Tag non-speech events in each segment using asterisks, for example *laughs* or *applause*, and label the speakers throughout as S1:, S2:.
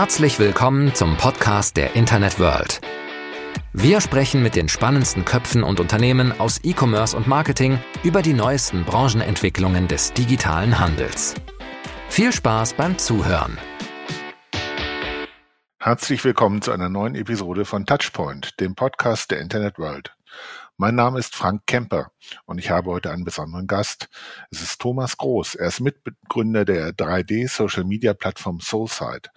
S1: Herzlich willkommen zum Podcast der Internet World. Wir sprechen mit den spannendsten Köpfen und Unternehmen aus E-Commerce und Marketing über die neuesten Branchenentwicklungen des digitalen Handels. Viel Spaß beim Zuhören.
S2: Herzlich willkommen zu einer neuen Episode von Touchpoint, dem Podcast der Internet World. Mein Name ist Frank Kemper und ich habe heute einen besonderen Gast. Es ist Thomas Groß. Er ist Mitbegründer der 3D-Social-Media-Plattform Soulside.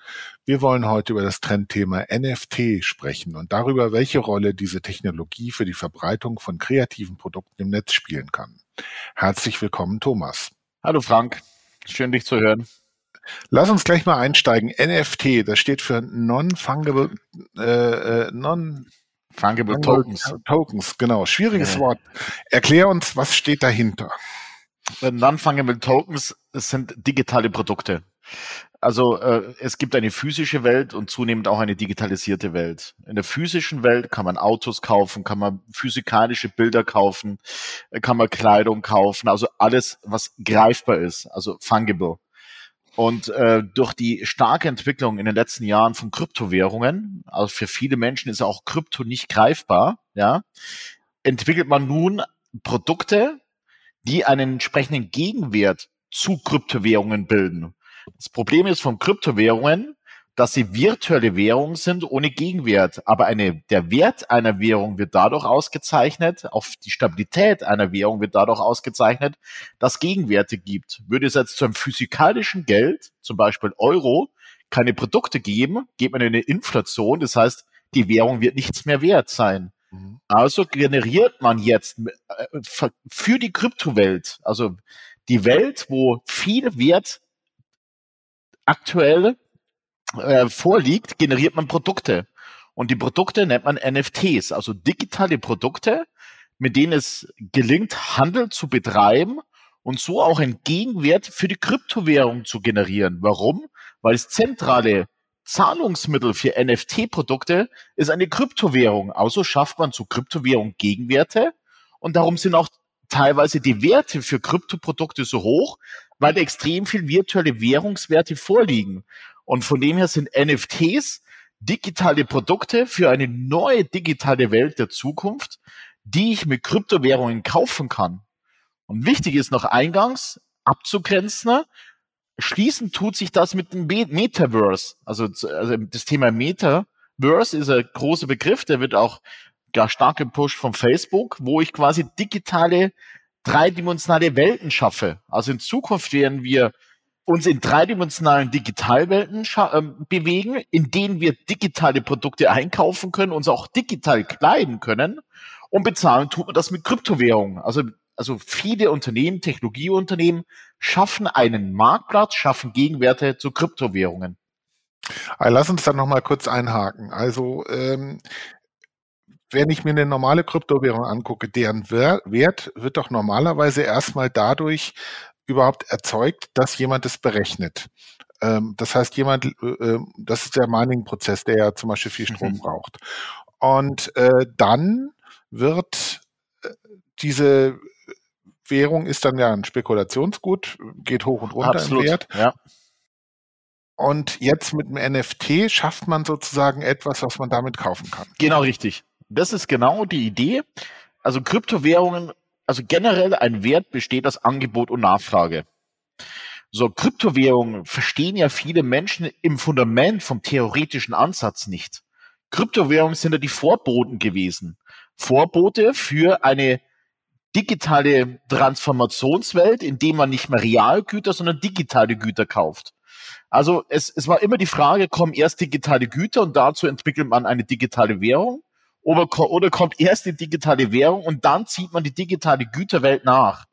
S2: Wir wollen heute über das Trendthema NFT sprechen und darüber, welche Rolle diese Technologie für die Verbreitung von kreativen Produkten im Netz spielen kann. Herzlich willkommen, Thomas.
S3: Hallo Frank, schön dich zu hören.
S2: Lass uns gleich mal einsteigen. NFT, das steht für Non-Fungible, äh, äh Non
S3: Fungible Tokens.
S2: Tokens, genau. Schwieriges ja. Wort. Erklär uns, was steht dahinter?
S3: Non-Fungible Tokens sind digitale Produkte. Also äh, es gibt eine physische Welt und zunehmend auch eine digitalisierte Welt. In der physischen Welt kann man Autos kaufen, kann man physikalische Bilder kaufen, äh, kann man Kleidung kaufen, also alles, was greifbar ist, also fungible. Und äh, durch die starke Entwicklung in den letzten Jahren von Kryptowährungen, also für viele Menschen ist auch Krypto nicht greifbar, ja, entwickelt man nun Produkte, die einen entsprechenden Gegenwert zu Kryptowährungen bilden. Das Problem ist von Kryptowährungen, dass sie virtuelle Währungen sind ohne Gegenwert. Aber eine, der Wert einer Währung wird dadurch ausgezeichnet, auf die Stabilität einer Währung wird dadurch ausgezeichnet, dass Gegenwerte gibt. Würde es jetzt zu einem physikalischen Geld, zum Beispiel Euro, keine Produkte geben, geht man in eine Inflation. Das heißt, die Währung wird nichts mehr wert sein. Mhm. Also generiert man jetzt äh, für die Kryptowelt, also die Welt, wo viel Wert aktuell äh, vorliegt, generiert man Produkte. Und die Produkte nennt man NFTs, also digitale Produkte, mit denen es gelingt, Handel zu betreiben und so auch einen Gegenwert für die Kryptowährung zu generieren. Warum? Weil das zentrale Zahlungsmittel für NFT-Produkte ist eine Kryptowährung. Also schafft man zu Kryptowährung Gegenwerte und darum sind auch teilweise die Werte für Kryptoprodukte so hoch, weil extrem viel virtuelle Währungswerte vorliegen. Und von dem her sind NFTs digitale Produkte für eine neue digitale Welt der Zukunft, die ich mit Kryptowährungen kaufen kann. Und wichtig ist noch eingangs abzugrenzen, schließen tut sich das mit dem Metaverse. Also, also das Thema Metaverse ist ein großer Begriff, der wird auch ja, stark gepusht von Facebook, wo ich quasi digitale, dreidimensionale Welten schaffe. Also in Zukunft werden wir uns in dreidimensionalen Digitalwelten äh, bewegen, in denen wir digitale Produkte einkaufen können, uns auch digital kleiden können und bezahlen tut man das mit Kryptowährungen. Also, also viele Unternehmen, Technologieunternehmen schaffen einen Marktplatz, schaffen Gegenwerte zu Kryptowährungen.
S2: Lass uns dann nochmal kurz einhaken. Also ähm, wenn ich mir eine normale Kryptowährung angucke, deren Wert wird doch normalerweise erstmal dadurch überhaupt erzeugt, dass jemand es berechnet. Ähm, das heißt, jemand, äh, ähm, das ist der Mining-Prozess, der ja zum Beispiel viel Strom mhm. braucht. Und äh, dann wird äh, diese Währung ist dann ja ein Spekulationsgut, geht hoch und runter Absolut, im Wert. Ja. Und jetzt mit dem NFT schafft man sozusagen etwas, was man damit kaufen kann.
S3: Genau richtig. Das ist genau die Idee. Also Kryptowährungen also generell ein Wert besteht aus Angebot und Nachfrage. So, Kryptowährungen verstehen ja viele Menschen im Fundament vom theoretischen Ansatz nicht. Kryptowährungen sind ja die Vorboten gewesen. Vorbote für eine digitale Transformationswelt, in dem man nicht mehr Realgüter, sondern digitale Güter kauft. Also es, es war immer die Frage, kommen erst digitale Güter und dazu entwickelt man eine digitale Währung oder, kommt erst die digitale Währung und dann zieht man die digitale Güterwelt nach.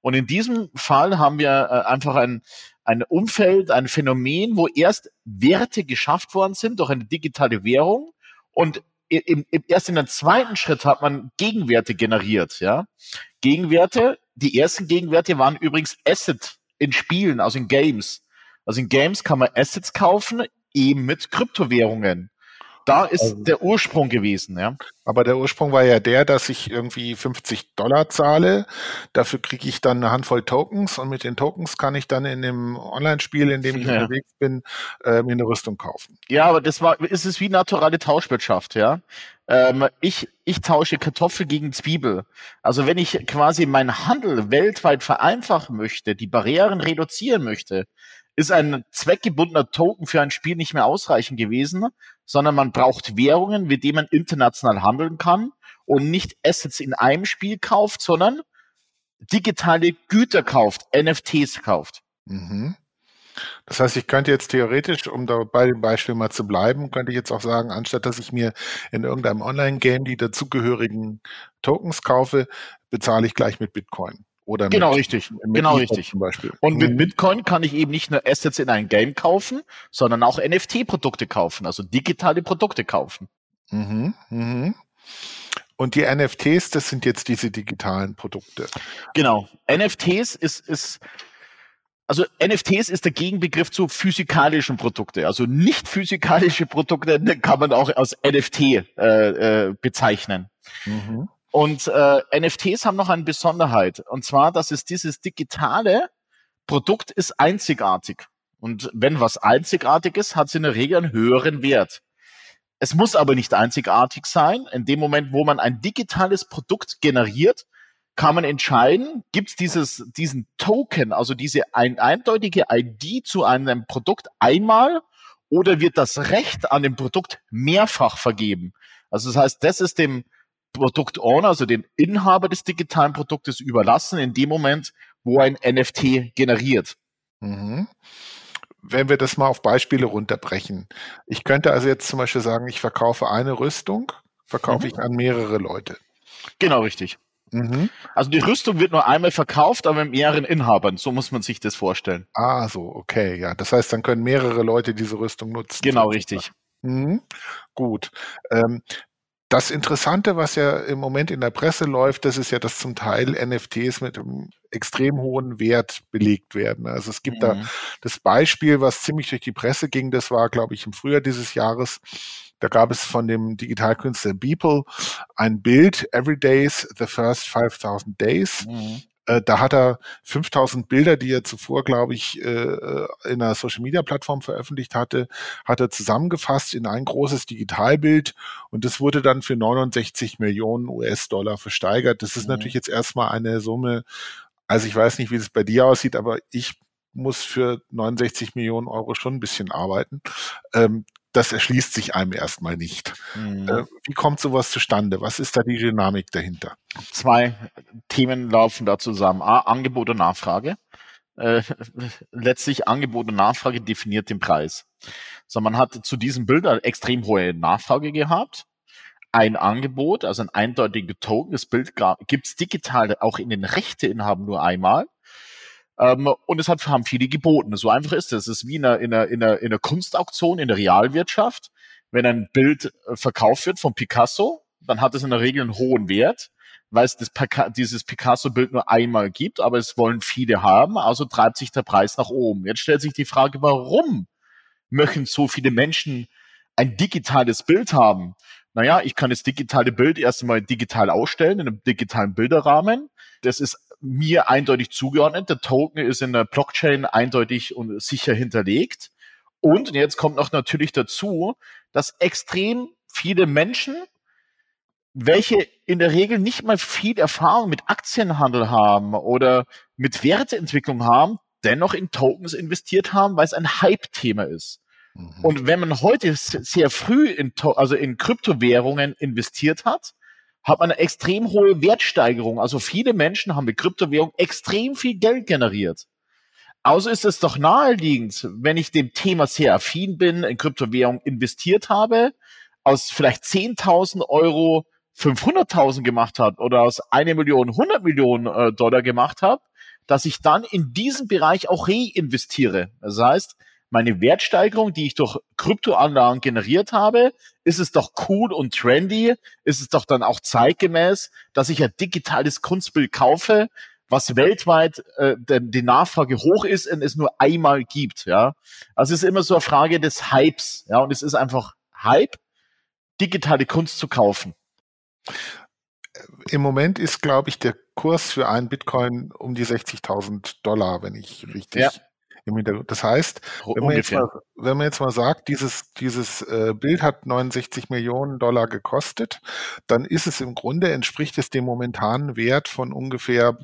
S3: Und in diesem Fall haben wir äh, einfach ein, ein Umfeld, ein Phänomen, wo erst Werte geschafft worden sind durch eine digitale Währung und im, im, erst in einem zweiten Schritt hat man Gegenwerte generiert. Ja? Gegenwerte, die ersten Gegenwerte waren übrigens Asset in Spielen, also in Games. Also in Games kann man Assets kaufen, eben mit Kryptowährungen. Da ist also, der Ursprung gewesen, ja.
S2: Aber der Ursprung war ja der, dass ich irgendwie 50 Dollar zahle. Dafür kriege ich dann eine Handvoll Tokens und mit den Tokens kann ich dann in dem Online-Spiel, in dem ich *laughs* ja. unterwegs bin, äh, mir eine Rüstung kaufen.
S3: Ja, aber das war, ist es wie naturale Tauschwirtschaft, ja. Ähm, ich, ich tausche Kartoffel gegen Zwiebel. Also wenn ich quasi meinen Handel weltweit vereinfachen möchte, die Barrieren reduzieren möchte, ist ein zweckgebundener Token für ein Spiel nicht mehr ausreichend gewesen, sondern man braucht Währungen, mit denen man international handeln kann und nicht Assets in einem Spiel kauft, sondern digitale Güter kauft, NFTs kauft. Mhm.
S2: Das heißt, ich könnte jetzt theoretisch, um da bei dem Beispiel mal zu bleiben, könnte ich jetzt auch sagen, anstatt dass ich mir in irgendeinem Online-Game die dazugehörigen Tokens kaufe, bezahle ich gleich mit Bitcoin. Oder
S3: genau richtig, genau richtig. Zum Beispiel. Und mit mhm. Bitcoin kann ich eben nicht nur Assets in ein Game kaufen, sondern auch NFT-Produkte kaufen, also digitale Produkte kaufen. Mhm,
S2: mhm. Und die NFTs, das sind jetzt diese digitalen Produkte.
S3: Genau. NFTs ist, ist also NFTs ist der Gegenbegriff zu physikalischen Produkte. Also nicht physikalische Produkte *laughs* kann man auch als NFT äh, äh, bezeichnen. Mhm. Und äh, NFTs haben noch eine Besonderheit. Und zwar, dass es dieses digitale Produkt ist einzigartig. Und wenn was einzigartig ist, hat es in der Regel einen höheren Wert. Es muss aber nicht einzigartig sein. In dem Moment, wo man ein digitales Produkt generiert, kann man entscheiden, gibt es dieses, diesen Token, also diese ein, eindeutige ID zu einem Produkt einmal oder wird das Recht an dem Produkt mehrfach vergeben? Also das heißt, das ist dem Produktowner, also den Inhaber des digitalen Produktes überlassen in dem Moment, wo ein NFT generiert. Mhm.
S2: Wenn wir das mal auf Beispiele runterbrechen. Ich könnte also jetzt zum Beispiel sagen, ich verkaufe eine Rüstung, verkaufe mhm. ich an mehrere Leute.
S3: Genau, richtig. Mhm. Also die Rüstung wird nur einmal verkauft, aber mit mehreren Inhabern. So muss man sich das vorstellen.
S2: Ah, so, okay, ja. Das heißt, dann können mehrere Leute diese Rüstung nutzen.
S3: Genau, sozusagen. richtig.
S2: Mhm. Gut. Ähm, das Interessante, was ja im Moment in der Presse läuft, das ist ja, dass zum Teil NFTs mit einem extrem hohen Wert belegt werden. Also es gibt mhm. da das Beispiel, was ziemlich durch die Presse ging, das war, glaube ich, im Frühjahr dieses Jahres. Da gab es von dem Digitalkünstler Beeple ein Bild, Every Days, the first 5000 Days. Mhm. Äh, da hat er 5000 Bilder, die er zuvor, glaube ich, äh, äh, in einer Social-Media-Plattform veröffentlicht hatte, hat er zusammengefasst in ein großes Digitalbild und das wurde dann für 69 Millionen US-Dollar versteigert. Das ist mhm. natürlich jetzt erstmal eine Summe, also ich weiß nicht, wie es bei dir aussieht, aber ich muss für 69 Millionen Euro schon ein bisschen arbeiten. Ähm, das erschließt sich einem erstmal nicht. Mhm. Äh, wie kommt sowas zustande? Was ist da die Dynamik dahinter?
S3: Zwei Themen laufen da zusammen. A, Angebot und Nachfrage. Äh, *laughs* letztlich Angebot und Nachfrage definiert den Preis. So, man hat zu diesem Bild eine extrem hohe Nachfrage gehabt. Ein Angebot, also ein eindeutiger Token, das Bild gibt es digital auch in den Rechteinhaben nur einmal. Ähm, und es hat, haben viele geboten. So einfach ist es. Es ist wie in einer, in, einer, in, einer, in einer Kunstauktion in der Realwirtschaft. Wenn ein Bild äh, verkauft wird von Picasso, dann hat es in der Regel einen hohen Wert, weil es das, dieses Picasso-Bild nur einmal gibt, aber es wollen viele haben, also treibt sich der Preis nach oben. Jetzt stellt sich die Frage, warum möchten so viele Menschen ein digitales Bild haben? Naja, ich kann das digitale Bild erst einmal digital ausstellen, in einem digitalen Bilderrahmen. Das ist mir eindeutig zugeordnet. Der Token ist in der Blockchain eindeutig und sicher hinterlegt. Und jetzt kommt noch natürlich dazu, dass extrem viele Menschen, welche in der Regel nicht mal viel Erfahrung mit Aktienhandel haben oder mit Werteentwicklung haben, dennoch in Tokens investiert haben, weil es ein Hype-Thema ist. Mhm. Und wenn man heute sehr früh in, also in Kryptowährungen investiert hat, hat man eine extrem hohe Wertsteigerung. Also viele Menschen haben mit Kryptowährung extrem viel Geld generiert. Also ist es doch naheliegend, wenn ich dem Thema sehr affin bin, in Kryptowährung investiert habe, aus vielleicht 10.000 Euro 500.000 gemacht habe oder aus eine Million 100 Millionen äh, Dollar gemacht habe, dass ich dann in diesen Bereich auch reinvestiere. Das heißt, meine Wertsteigerung, die ich durch Kryptoanlagen generiert habe, ist es doch cool und trendy, ist es doch dann auch zeitgemäß, dass ich ein digitales Kunstbild kaufe, was weltweit äh, denn die Nachfrage hoch ist und es nur einmal gibt, ja. Also es ist immer so eine Frage des Hypes, ja, und es ist einfach Hype. digitale Kunst zu kaufen?
S2: Im Moment ist, glaube ich, der Kurs für einen Bitcoin um die 60.000 Dollar, wenn ich richtig ja. im Hintergrund. Das heißt, wenn man, jetzt mal, wenn man jetzt mal sagt, dieses, dieses äh, Bild hat 69 Millionen Dollar gekostet, dann ist es im Grunde, entspricht es dem momentanen Wert von ungefähr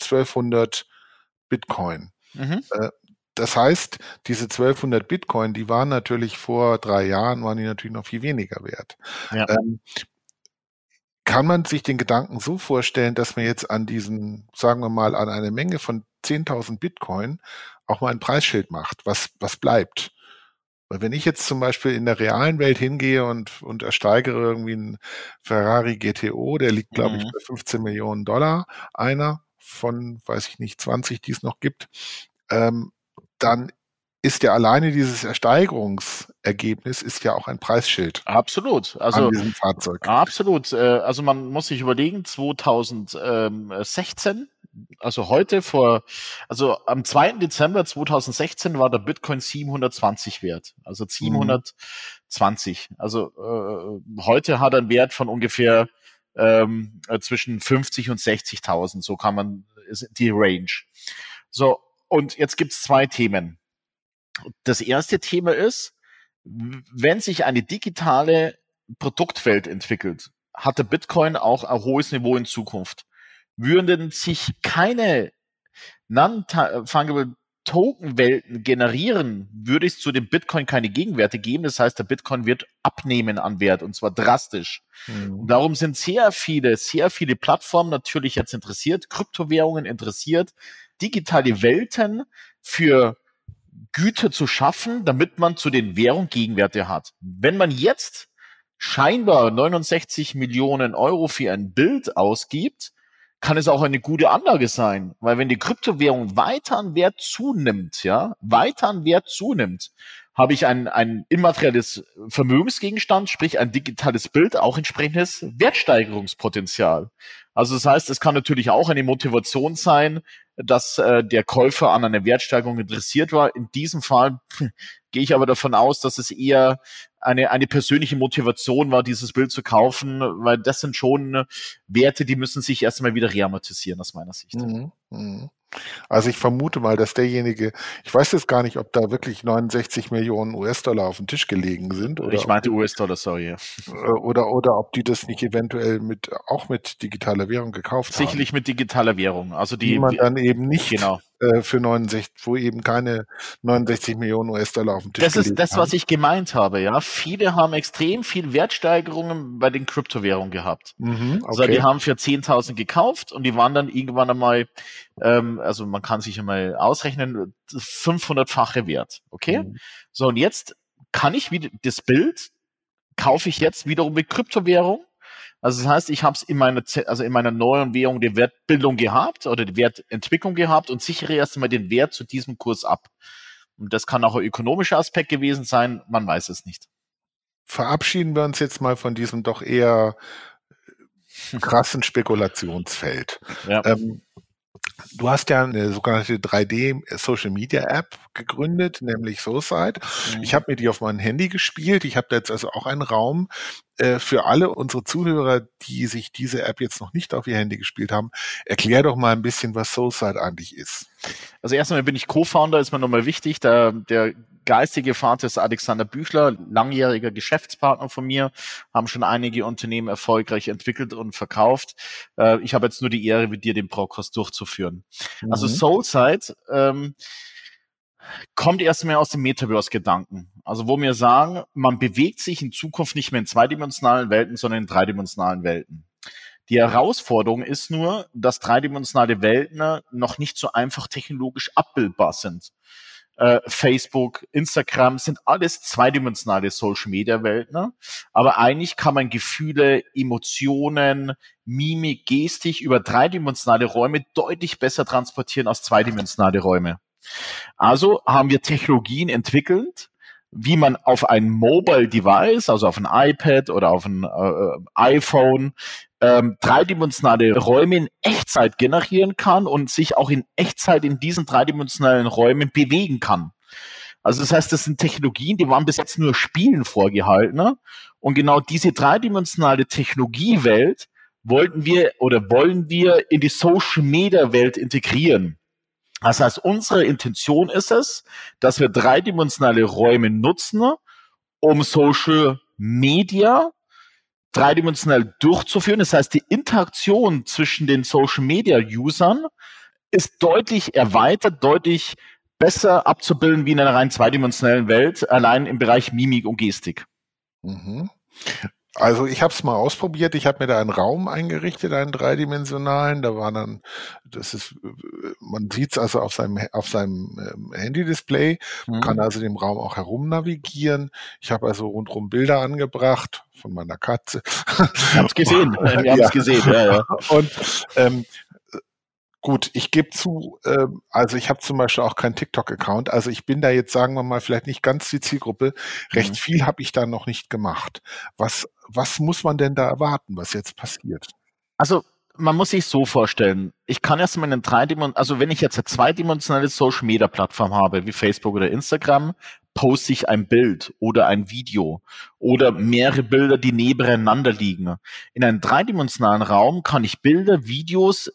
S2: 1200 Bitcoin. Mhm. Äh, das heißt, diese 1200 Bitcoin, die waren natürlich vor drei Jahren, waren die natürlich noch viel weniger wert. Ja. Ähm, kann man sich den Gedanken so vorstellen, dass man jetzt an diesen, sagen wir mal, an eine Menge von 10.000 Bitcoin auch mal ein Preisschild macht, was, was bleibt? Weil wenn ich jetzt zum Beispiel in der realen Welt hingehe und, und ersteigere irgendwie einen Ferrari GTO, der liegt, glaube mhm. ich, bei 15 Millionen Dollar, einer von, weiß ich nicht, 20, die es noch gibt, ähm, dann ist ja alleine dieses Ersteigerungsergebnis ist ja auch ein Preisschild.
S3: Absolut. Also an diesem Fahrzeug. Absolut. Äh, also man muss sich überlegen, 2016, also heute vor, also am 2. Dezember 2016 war der Bitcoin 720 wert. Also 720. Mhm. Also äh, heute hat er einen Wert von ungefähr ähm, zwischen 50 und 60.000. So kann man die Range. So, und jetzt gibt's zwei Themen. Das erste Thema ist, wenn sich eine digitale Produktwelt entwickelt, hat der Bitcoin auch ein hohes Niveau in Zukunft. Würden sich keine non-fungible Token-Welten generieren, würde es zu dem Bitcoin keine Gegenwerte geben. Das heißt, der Bitcoin wird abnehmen an Wert und zwar drastisch. Mhm. Darum sind sehr viele, sehr viele Plattformen natürlich jetzt interessiert, Kryptowährungen interessiert, digitale Welten für Güter zu schaffen, damit man zu den Währungen Gegenwerte hat. Wenn man jetzt scheinbar 69 Millionen Euro für ein Bild ausgibt, kann es auch eine gute Anlage sein, weil wenn die Kryptowährung weiter an Wert zunimmt, ja, weiter an Wert zunimmt, habe ich ein, ein immaterielles Vermögensgegenstand, sprich ein digitales Bild, auch entsprechendes Wertsteigerungspotenzial. Also das heißt, es kann natürlich auch eine Motivation sein, dass äh, der Käufer an einer Wertsteigerung interessiert war. In diesem Fall gehe ich aber davon aus, dass es eher eine, eine persönliche Motivation war, dieses Bild zu kaufen, weil das sind schon Werte, die müssen sich erstmal wieder reamortisieren, aus meiner Sicht. Mhm,
S2: mh. Also ich vermute mal, dass derjenige, ich weiß jetzt gar nicht, ob da wirklich 69 Millionen US-Dollar auf dem Tisch gelegen sind.
S3: Oder ich meinte US-Dollar, sorry.
S2: Äh, oder, oder ob die das nicht eventuell mit, auch mit digitaler Währung gekauft
S3: Sicherlich haben. Sicherlich mit digitaler Währung. Also die,
S2: die man dann eben nicht genau. Äh, für 69, wo eben keine 69 Millionen US-Dollar auf dem Tisch
S3: Das ist das, haben. was ich gemeint habe, ja. Viele haben extrem viel Wertsteigerungen bei den Kryptowährungen gehabt. Mhm, okay. Also die haben für 10.000 gekauft und die waren dann irgendwann einmal, ähm, also man kann sich einmal ausrechnen, 500-fache Wert, okay? Mhm. So, und jetzt kann ich wieder das Bild kaufe ich jetzt wiederum mit Kryptowährung also das heißt, ich habe es in meiner, also in meiner neuen Währung die Wertbildung gehabt oder die Wertentwicklung gehabt und sichere erst einmal den Wert zu diesem Kurs ab. Und das kann auch ein ökonomischer Aspekt gewesen sein, man weiß es nicht.
S2: Verabschieden wir uns jetzt mal von diesem doch eher *laughs* krassen Spekulationsfeld. Ja. Ähm, Du hast ja eine sogenannte 3D Social Media App gegründet, nämlich SoSide. Mhm. Ich habe mir die auf mein Handy gespielt. Ich habe da jetzt also auch einen Raum äh, für alle unsere Zuhörer, die sich diese App jetzt noch nicht auf ihr Handy gespielt haben. Erklär doch mal ein bisschen, was SoSide eigentlich ist.
S3: Also erstmal bin ich Co-Founder, ist mir nochmal wichtig. Der, der geistige Vater ist Alexander Büchler, langjähriger Geschäftspartner von mir, haben schon einige Unternehmen erfolgreich entwickelt und verkauft. Äh, ich habe jetzt nur die Ehre, mit dir den Broadcast durchzuführen. Also mhm. Also Soulside ähm, kommt erstmal aus dem Metaverse-Gedanken. Also wo wir sagen, man bewegt sich in Zukunft nicht mehr in zweidimensionalen Welten, sondern in dreidimensionalen Welten. Die Herausforderung ist nur, dass dreidimensionale Welten noch nicht so einfach technologisch abbildbar sind. Äh, Facebook, Instagram sind alles zweidimensionale Social Media Welten, aber eigentlich kann man Gefühle, Emotionen, Mimik, Gestik über dreidimensionale Räume deutlich besser transportieren als zweidimensionale Räume. Also haben wir Technologien entwickelt, wie man auf ein Mobile Device, also auf ein iPad oder auf ein äh, iPhone, ähm, dreidimensionale Räume in Echtzeit generieren kann und sich auch in Echtzeit in diesen dreidimensionalen Räumen bewegen kann. Also das heißt, das sind Technologien, die waren bis jetzt nur Spielen vorgehalten. Ne? Und genau diese dreidimensionale Technologiewelt wollten wir oder wollen wir in die Social Media Welt integrieren. Das heißt, unsere Intention ist es, dass wir dreidimensionale Räume nutzen, um Social Media dreidimensional durchzuführen. Das heißt, die Interaktion zwischen den Social Media Usern ist deutlich erweitert, deutlich besser abzubilden wie in einer rein zweidimensionalen Welt, allein im Bereich Mimik und Gestik.
S2: Mhm. Also ich habe es mal ausprobiert. Ich habe mir da einen Raum eingerichtet, einen dreidimensionalen. Da war dann, das ist, man sieht es also auf seinem auf seinem ähm, Handy-Display, mhm. kann also dem Raum auch herum navigieren. Ich habe also rundherum Bilder angebracht von meiner Katze.
S3: Wir haben es gesehen. *laughs* Wir haben es ja. gesehen. Ja, ja.
S2: Und ähm, Gut, ich gebe zu, äh, also ich habe zum Beispiel auch keinen TikTok-Account. Also ich bin da jetzt, sagen wir mal, vielleicht nicht ganz die Zielgruppe. Recht mhm. viel habe ich da noch nicht gemacht. Was, was muss man denn da erwarten, was jetzt passiert?
S3: Also man muss sich so vorstellen, ich kann erst mal einen dreidimensionalen, also wenn ich jetzt eine zweidimensionale Social Media Plattform habe, wie Facebook oder Instagram, poste ich ein Bild oder ein Video oder mehrere Bilder, die nebeneinander liegen. In einem dreidimensionalen Raum kann ich Bilder, Videos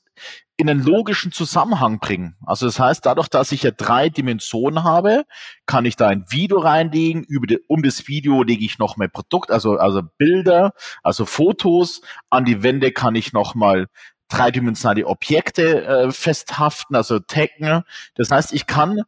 S3: in einen logischen Zusammenhang bringen. Also das heißt, dadurch, dass ich ja drei Dimensionen habe, kann ich da ein Video reinlegen. Über die, um das Video lege ich noch mal Produkt, also, also Bilder, also Fotos. An die Wände kann ich noch mal dreidimensionale Objekte äh, festhaften, also taggen. Das heißt, ich kann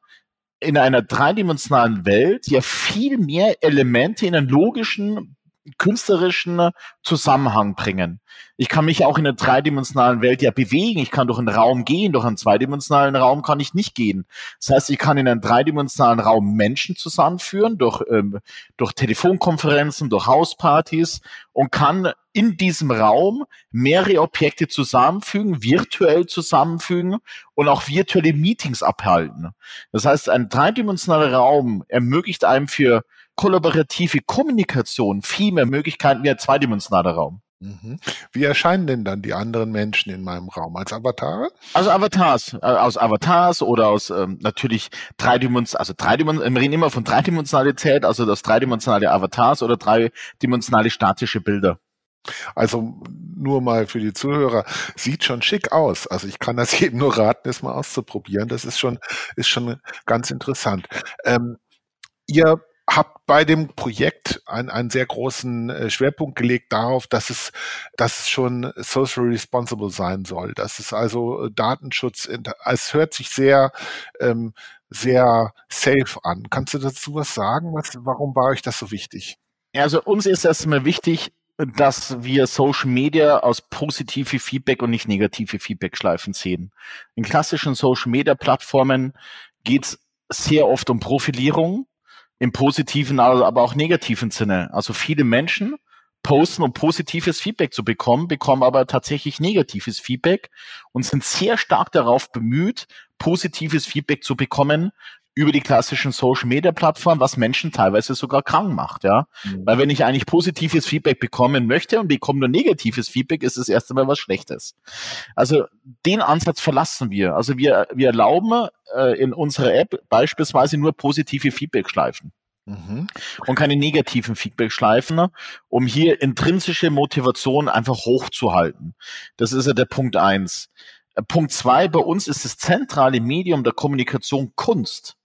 S3: in einer dreidimensionalen Welt ja viel mehr Elemente in einen logischen künstlerischen Zusammenhang bringen. Ich kann mich auch in der dreidimensionalen Welt ja bewegen. Ich kann durch einen Raum gehen, durch einen zweidimensionalen Raum kann ich nicht gehen. Das heißt, ich kann in einem dreidimensionalen Raum Menschen zusammenführen, durch, ähm, durch Telefonkonferenzen, durch Hauspartys und kann in diesem Raum mehrere Objekte zusammenfügen, virtuell zusammenfügen und auch virtuelle Meetings abhalten. Das heißt, ein dreidimensionaler Raum ermöglicht einem für kollaborative Kommunikation viel mehr Möglichkeiten wie ein zweidimensionaler Raum.
S2: Mhm. Wie erscheinen denn dann die anderen Menschen in meinem Raum? Als Avatare?
S3: Also Avatars, äh, aus Avatars oder aus ähm, natürlich dreidimensional, also dreidimensional, wir reden immer von Dreidimensionalität, also das dreidimensionale Avatars oder dreidimensionale statische Bilder.
S2: Also nur mal für die Zuhörer, sieht schon schick aus. Also ich kann das *laughs* jedem nur raten, es mal auszuprobieren. Das ist schon, ist schon ganz interessant. Ähm, ihr habt bei dem Projekt einen, einen sehr großen äh, Schwerpunkt gelegt darauf, dass es, dass es schon social responsible sein soll. Dass es also äh, Datenschutz, es hört sich sehr, ähm, sehr safe an. Kannst du dazu was sagen? Was, warum war euch das so wichtig?
S3: Also uns ist erstmal wichtig, dass wir Social Media aus positive Feedback und nicht negative Feedback-Schleifen sehen. In klassischen Social Media Plattformen geht es sehr oft um Profilierung im positiven, aber auch negativen Sinne. Also viele Menschen posten, um positives Feedback zu bekommen, bekommen aber tatsächlich negatives Feedback und sind sehr stark darauf bemüht, positives Feedback zu bekommen über die klassischen Social Media Plattformen, was Menschen teilweise sogar krank macht, ja. Mhm. Weil wenn ich eigentlich positives Feedback bekommen möchte und bekomme nur negatives Feedback, ist es erst einmal was Schlechtes. Also den Ansatz verlassen wir. Also wir, wir erlauben äh, in unserer App beispielsweise nur positive Feedback-Schleifen. Mhm. Und keine negativen Feedback-Schleifen, um hier intrinsische Motivation einfach hochzuhalten. Das ist ja der Punkt eins. Äh, Punkt zwei, bei uns ist das zentrale Medium der Kommunikation Kunst.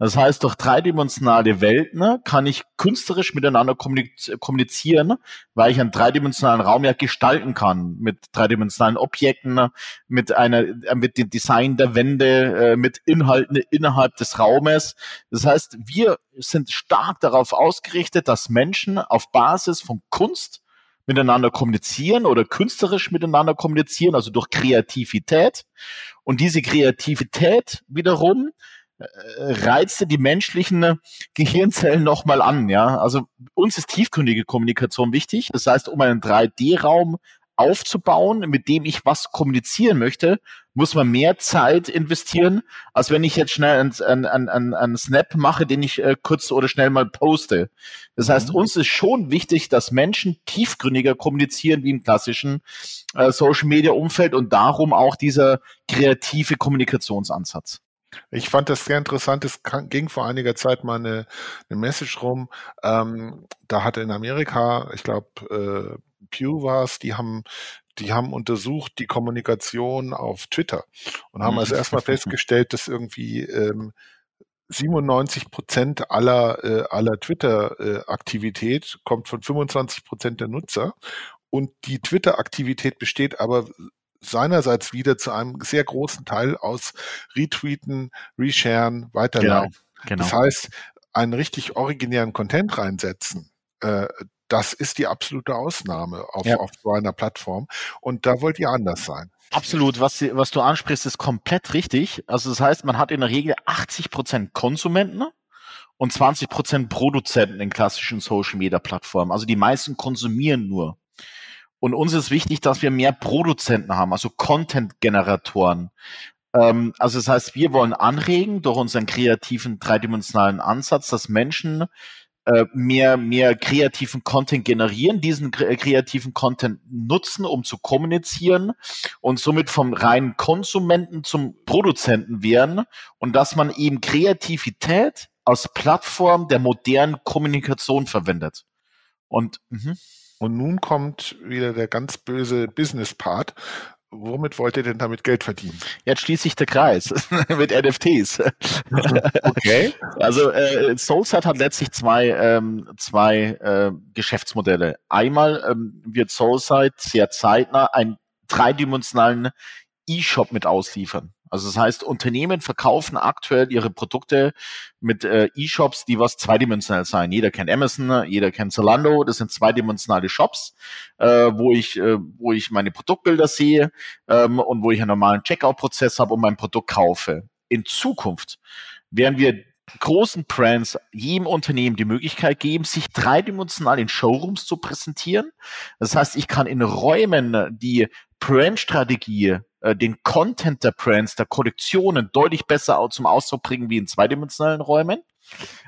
S3: Das heißt, durch dreidimensionale Welten ne, kann ich künstlerisch miteinander kommunizieren, weil ich einen dreidimensionalen Raum ja gestalten kann mit dreidimensionalen Objekten, ne, mit einer, äh, mit dem Design der Wände, äh, mit Inhalten innerhalb des Raumes. Das heißt, wir sind stark darauf ausgerichtet, dass Menschen auf Basis von Kunst miteinander kommunizieren oder künstlerisch miteinander kommunizieren, also durch Kreativität. Und diese Kreativität wiederum reizte die menschlichen Gehirnzellen nochmal an. Ja, also uns ist tiefgründige Kommunikation wichtig. Das heißt, um einen 3D-Raum aufzubauen, mit dem ich was kommunizieren möchte, muss man mehr Zeit investieren, als wenn ich jetzt schnell einen, einen, einen, einen Snap mache, den ich äh, kurz oder schnell mal poste. Das heißt, mhm. uns ist schon wichtig, dass Menschen tiefgründiger kommunizieren wie im klassischen äh, Social Media Umfeld und darum auch dieser kreative Kommunikationsansatz.
S2: Ich fand das sehr interessant. Es ging vor einiger Zeit mal eine, eine Message rum. Ähm, da hatte in Amerika, ich glaube, äh, Pew war es, die haben, die haben untersucht die Kommunikation auf Twitter und haben also erstmal festgestellt, dass irgendwie ähm, 97 Prozent aller, äh, aller Twitter-Aktivität äh, kommt von 25 Prozent der Nutzer. Und die Twitter-Aktivität besteht aber seinerseits wieder zu einem sehr großen Teil aus Retweeten, Resharen, Weiterleiten. Genau, genau. Das heißt, einen richtig originären Content reinsetzen, äh, das ist die absolute Ausnahme auf, ja. auf so einer Plattform. Und da wollt ihr anders sein.
S3: Absolut, was, was du ansprichst, ist komplett richtig. Also das heißt, man hat in der Regel 80 Prozent Konsumenten und 20 Prozent Produzenten in klassischen Social Media Plattformen. Also die meisten konsumieren nur. Und uns ist wichtig, dass wir mehr Produzenten haben, also Content-Generatoren. Ähm, also das heißt, wir wollen anregen durch unseren kreativen dreidimensionalen Ansatz, dass Menschen äh, mehr, mehr kreativen Content generieren, diesen kreativen Content nutzen, um zu kommunizieren und somit vom reinen Konsumenten zum Produzenten werden und dass man eben Kreativität als Plattform der modernen Kommunikation verwendet. Und,
S2: mh. Und nun kommt wieder der ganz böse Business-Part womit wollt ihr denn damit Geld verdienen?
S3: Jetzt schließt sich der Kreis *laughs* mit NFTs. *laughs* okay. Also äh, Soulset hat letztlich zwei, ähm, zwei äh, Geschäftsmodelle. Einmal ähm, wird Soulset sehr zeitnah einen dreidimensionalen E-Shop mit ausliefern. Also das heißt, Unternehmen verkaufen aktuell ihre Produkte mit äh, E-Shops, die was zweidimensional sein. Jeder kennt Amazon, jeder kennt Zalando. Das sind zweidimensionale Shops, äh, wo ich, äh, wo ich meine Produktbilder sehe ähm, und wo ich einen normalen Checkout-Prozess habe und mein Produkt kaufe. In Zukunft werden wir großen Brands jedem Unternehmen die Möglichkeit geben, sich dreidimensional in Showrooms zu präsentieren. Das heißt, ich kann in Räumen die Brandstrategie äh, den Content der Brands, der Kollektionen deutlich besser zum Ausdruck bringen wie in zweidimensionalen Räumen.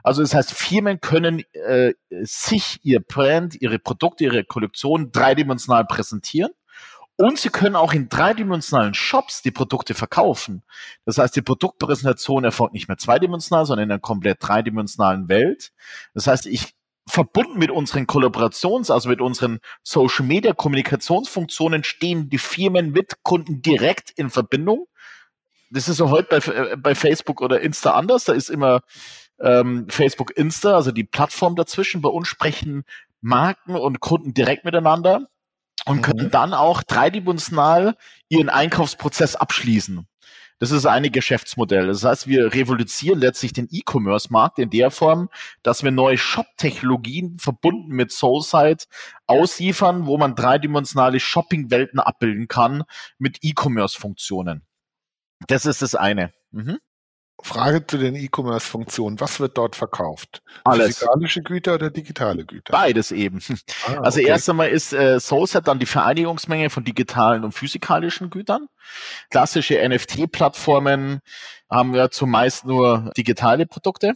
S3: Also das heißt, Firmen können äh, sich ihr Brand, ihre Produkte, ihre Kollektion dreidimensional präsentieren. Und sie können auch in dreidimensionalen Shops die Produkte verkaufen. Das heißt, die Produktpräsentation erfolgt nicht mehr zweidimensional, sondern in einer komplett dreidimensionalen Welt. Das heißt, ich verbunden mit unseren Kollaborations-, also mit unseren Social Media Kommunikationsfunktionen stehen die Firmen mit Kunden direkt in Verbindung. Das ist ja heute bei, äh, bei Facebook oder Insta anders. Da ist immer ähm, Facebook Insta, also die Plattform dazwischen. Bei uns sprechen Marken und Kunden direkt miteinander und mhm. können dann auch dreidimensional ihren Einkaufsprozess abschließen. Das ist eine Geschäftsmodell. Das heißt, wir revolutionieren letztlich den E-Commerce-Markt in der Form, dass wir neue Shop-Technologien verbunden mit Soulside ausliefern, wo man dreidimensionale Shopping-Welten abbilden kann mit E-Commerce-Funktionen. Das ist das eine. Mhm.
S2: Frage zu den E-Commerce-Funktionen. Was wird dort verkauft?
S3: Alles.
S2: Physikalische Güter oder digitale Güter?
S3: Beides eben. Ah, also okay. erst einmal ist äh, Soulset dann die Vereinigungsmenge von digitalen und physikalischen Gütern. Klassische NFT-Plattformen haben ja zumeist nur digitale Produkte.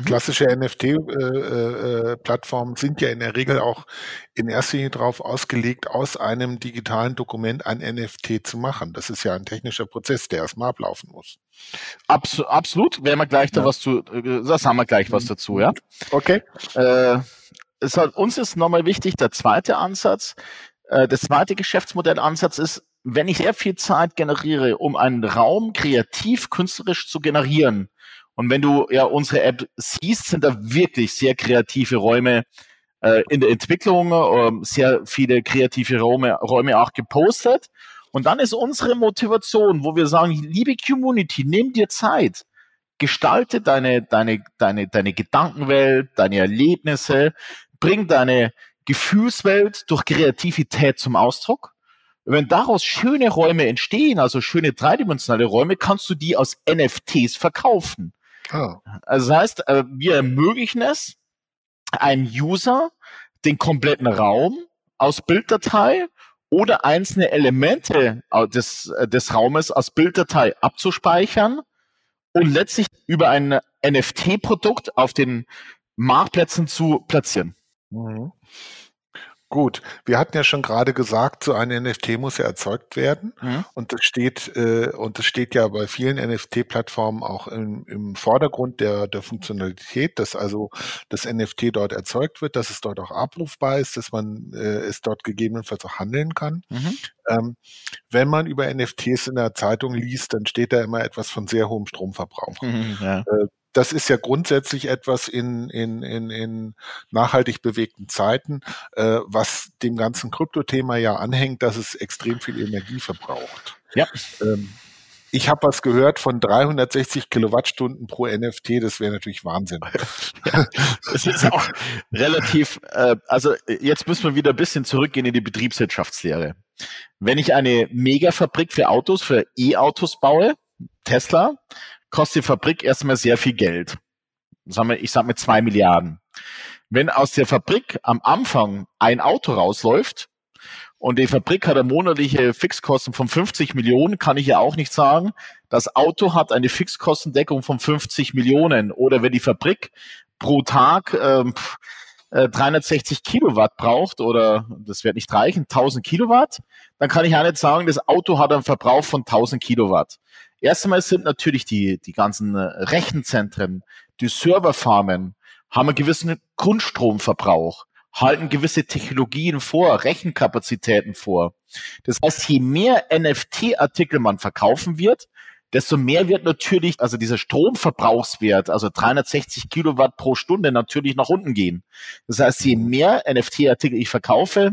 S2: Mhm. Klassische NFT-Plattformen äh, äh, sind ja in der Regel auch in erster Linie darauf ausgelegt, aus einem digitalen Dokument ein NFT zu machen. Das ist ja ein technischer Prozess, der erstmal ablaufen muss.
S3: Abs absolut, werden wir gleich da was zu, äh, das haben wir gleich was mhm. dazu, ja.
S2: Okay.
S3: Äh, es hat, uns ist nochmal wichtig, der zweite Ansatz, äh, das zweite Geschäftsmodellansatz ist, wenn ich sehr viel Zeit generiere, um einen Raum kreativ, künstlerisch zu generieren, und wenn du ja unsere App siehst, sind da wirklich sehr kreative Räume äh, in der Entwicklung, äh, sehr viele kreative Räume, Räume auch gepostet. Und dann ist unsere Motivation, wo wir sagen, liebe Community, nimm dir Zeit, gestalte deine, deine, deine, deine Gedankenwelt, deine Erlebnisse, bring deine Gefühlswelt durch Kreativität zum Ausdruck. Wenn daraus schöne Räume entstehen, also schöne dreidimensionale Räume, kannst du die aus NFTs verkaufen. Oh. Also das heißt, äh, wir ermöglichen es, einem User den kompletten Raum aus Bilddatei oder einzelne Elemente des, äh, des Raumes aus Bilddatei abzuspeichern und letztlich über ein NFT-Produkt auf den Marktplätzen zu platzieren. Mhm.
S2: Gut, wir hatten ja schon gerade gesagt, so ein NFT muss ja erzeugt werden. Mhm. Und das steht, äh, und das steht ja bei vielen NFT-Plattformen auch im, im Vordergrund der, der Funktionalität, dass also das NFT dort erzeugt wird, dass es dort auch abrufbar ist, dass man äh, es dort gegebenenfalls auch handeln kann. Mhm. Ähm, wenn man über NFTs in der Zeitung liest, dann steht da immer etwas von sehr hohem Stromverbrauch. Mhm, ja. äh, das ist ja grundsätzlich etwas in, in, in, in nachhaltig bewegten Zeiten, äh, was dem ganzen Kryptothema ja anhängt, dass es extrem viel Energie verbraucht. Ja. Ähm, ich habe was gehört von 360 Kilowattstunden pro NFT, das wäre natürlich Wahnsinn. *laughs*
S3: Ja, das ist auch relativ, äh, also jetzt müssen wir wieder ein bisschen zurückgehen in die Betriebswirtschaftslehre. Wenn ich eine Megafabrik für Autos, für E-Autos baue, Tesla, kostet die Fabrik erstmal sehr viel Geld. Sagen wir, ich sage mit zwei Milliarden. Wenn aus der Fabrik am Anfang ein Auto rausläuft und die Fabrik hat eine monatliche Fixkosten von 50 Millionen, kann ich ja auch nicht sagen. Das Auto hat eine Fixkostendeckung von 50 Millionen. Oder wenn die Fabrik pro Tag ähm, 360 äh, Kilowatt braucht oder das wird nicht reichen, 1000 Kilowatt, dann kann ich auch nicht sagen, das Auto hat einen Verbrauch von 1000 Kilowatt. Erst einmal sind natürlich die, die ganzen äh, Rechenzentren, die Serverfarmen, haben einen gewissen Grundstromverbrauch, halten gewisse Technologien vor, Rechenkapazitäten vor. Das heißt, je mehr NFT-Artikel man verkaufen wird, desto mehr wird natürlich, also dieser Stromverbrauchswert, also 360 Kilowatt pro Stunde natürlich nach unten gehen. Das heißt, je mehr NFT-Artikel ich verkaufe,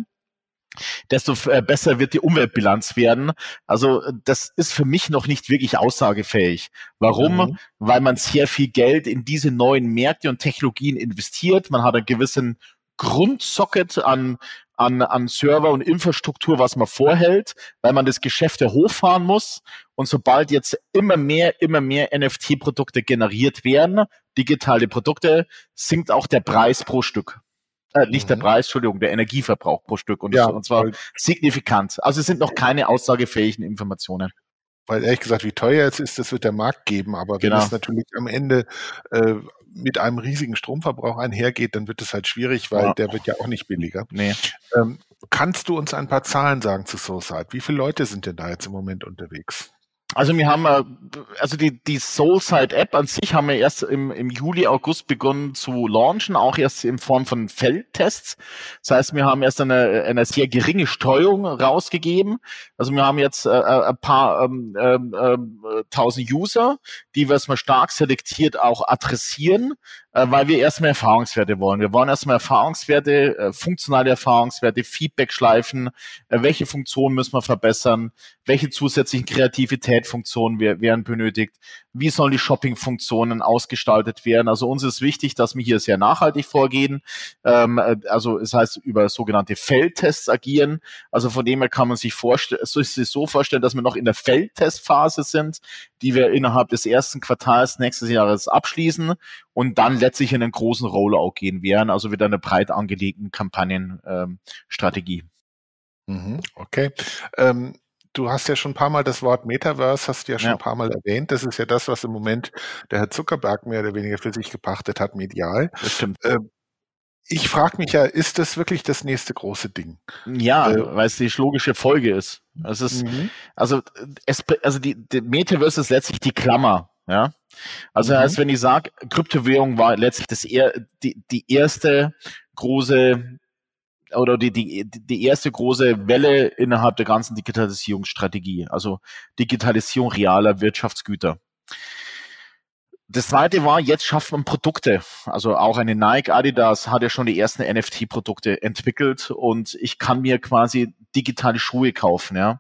S3: desto äh, besser wird die Umweltbilanz werden. Also das ist für mich noch nicht wirklich aussagefähig. Warum? Mhm. Weil man sehr viel Geld in diese neuen Märkte und Technologien investiert. Man hat einen gewissen Grundsocket an, an, an Server und Infrastruktur, was man vorhält, weil man das Geschäft hochfahren muss. Und sobald jetzt immer mehr, immer mehr NFT-Produkte generiert werden, digitale Produkte, sinkt auch der Preis pro Stück äh, nicht mhm. der Preis, Entschuldigung, der Energieverbrauch pro Stück und, ja, und zwar signifikant. Also es sind noch keine aussagefähigen Informationen.
S2: Weil ehrlich gesagt, wie teuer es ist, das wird der Markt geben. Aber wenn genau. es natürlich am Ende äh, mit einem riesigen Stromverbrauch einhergeht, dann wird es halt schwierig, weil ja. der wird ja auch nicht billiger. Nee. Ähm, kannst du uns ein paar Zahlen sagen zu SoulSide? Wie viele Leute sind denn da jetzt im Moment unterwegs?
S3: Also wir haben, äh, also die, die Soulside App an sich haben wir erst im, im Juli, August begonnen zu launchen, auch erst in Form von Feldtests. Das heißt, wir haben erst eine, eine sehr geringe Steuerung rausgegeben. Also wir haben jetzt äh, äh ein paar ähm, ähm, äh, tausend User, die wir erstmal stark selektiert auch adressieren weil wir erstmal Erfahrungswerte wollen. Wir wollen erstmal Erfahrungswerte, äh, funktionale Erfahrungswerte, Feedback-Schleifen, äh, welche Funktionen müssen wir verbessern, welche zusätzlichen Kreativitätfunktionen werden benötigt, wie sollen die Shopping-Funktionen ausgestaltet werden. Also uns ist wichtig, dass wir hier sehr nachhaltig vorgehen. Ähm, also es das heißt über sogenannte Feldtests agieren. Also von dem her kann man sich vorstellen, so vorstellen, dass wir noch in der Feldtestphase sind, die wir innerhalb des ersten Quartals nächstes Jahres abschließen und dann letztlich in einen großen Rollout gehen werden, also wieder eine breit angelegten Kampagnenstrategie.
S2: Ähm, okay. Ähm, du hast ja schon ein paar Mal das Wort Metaverse, hast du ja schon ja. ein paar Mal erwähnt. Das ist ja das, was im Moment der Herr Zuckerberg mehr oder weniger für sich gepachtet hat, medial. Das stimmt. Ähm, ich frage mich ja, ist das wirklich das nächste große Ding?
S3: Ja, äh, weil es die logische Folge ist. Es ist mhm. also es, also die, die Metaverse ist letztlich die Klammer, ja. Also mhm. als wenn ich sage, Kryptowährung war letztlich das eher die, die erste große oder die, die, die erste große Welle innerhalb der ganzen Digitalisierungsstrategie, also Digitalisierung realer Wirtschaftsgüter. Das zweite war, jetzt schafft man Produkte. Also auch eine Nike, Adidas hat ja schon die ersten NFT-Produkte entwickelt und ich kann mir quasi digitale Schuhe kaufen, ja.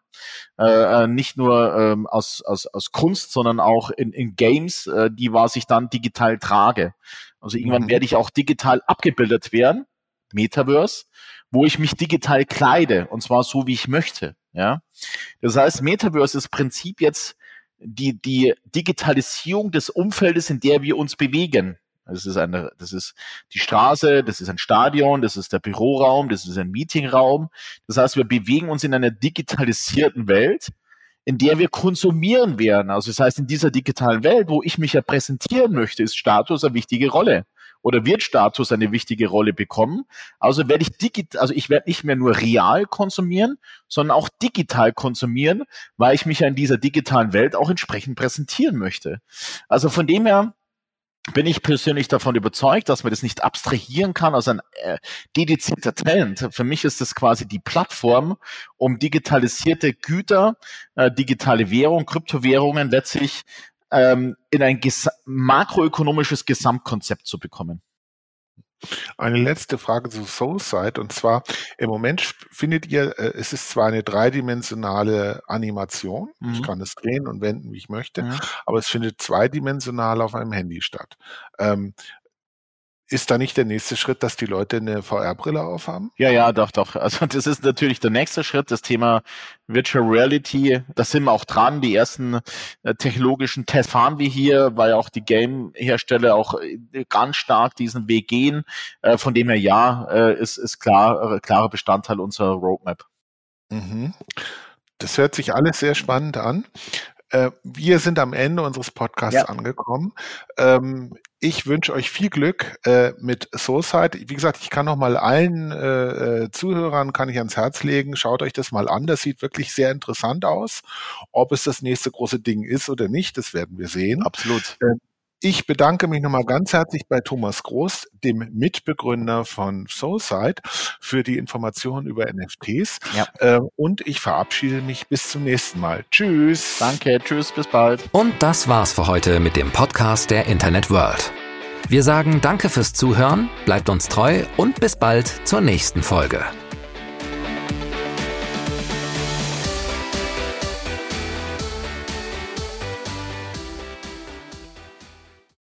S3: Äh, äh, nicht nur ähm, aus, aus, aus Kunst, sondern auch in, in Games, äh, die was ich dann digital trage. Also irgendwann mhm. werde ich auch digital abgebildet werden, Metaverse, wo ich mich digital kleide und zwar so, wie ich möchte. Ja, das heißt, Metaverse ist Prinzip jetzt die, die Digitalisierung des Umfeldes, in der wir uns bewegen. Das ist eine, das ist die Straße, das ist ein Stadion, das ist der Büroraum, das ist ein Meetingraum. Das heißt, wir bewegen uns in einer digitalisierten Welt, in der wir konsumieren werden. Also das heißt, in dieser digitalen Welt, wo ich mich ja präsentieren möchte, ist Status eine wichtige Rolle oder Wirtstatus eine wichtige Rolle bekommen. Also werde ich digital, also ich werde nicht mehr nur real konsumieren, sondern auch digital konsumieren, weil ich mich ja in dieser digitalen Welt auch entsprechend präsentieren möchte. Also von dem her bin ich persönlich davon überzeugt, dass man das nicht abstrahieren kann aus ein äh, dedizierter Trend. Für mich ist das quasi die Plattform, um digitalisierte Güter, äh, digitale Währung, Kryptowährungen letztlich ähm, in ein ges makroökonomisches Gesamtkonzept zu bekommen.
S2: Eine letzte Frage zu Soulside und zwar im Moment findet ihr, äh, es ist zwar eine dreidimensionale Animation, mhm. ich kann es drehen und wenden, wie ich möchte, mhm. aber es findet zweidimensional auf einem Handy statt. Ähm, ist da nicht der nächste Schritt, dass die Leute eine VR-Brille aufhaben?
S3: Ja, ja, doch, doch. Also das ist natürlich der nächste Schritt, das Thema Virtual Reality. Da sind wir auch dran. Die ersten äh, technologischen Tests fahren wir hier, weil auch die Game-Hersteller auch äh, ganz stark diesen Weg gehen. Äh, von dem her ja, ist, ist klar, klarer Bestandteil unserer Roadmap.
S2: Mhm. Das hört sich alles sehr spannend an. Äh, wir sind am Ende unseres Podcasts ja. angekommen. Ähm, ich wünsche euch viel Glück äh, mit Soulside. Wie gesagt, ich kann noch mal allen äh, äh, Zuhörern kann ich ans Herz legen. Schaut euch das mal an. Das sieht wirklich sehr interessant aus. Ob es das nächste große Ding ist oder nicht, das werden wir sehen.
S3: Absolut. Äh,
S2: ich bedanke mich nochmal ganz herzlich bei Thomas Groß, dem Mitbegründer von Soulside, für die Informationen über NFTs. Ja. Äh, und ich verabschiede mich bis zum nächsten Mal. Tschüss.
S3: Danke, tschüss, bis bald.
S1: Und das war's für heute mit dem Podcast der Internet World. Wir sagen Danke fürs Zuhören, bleibt uns treu und bis bald zur nächsten Folge.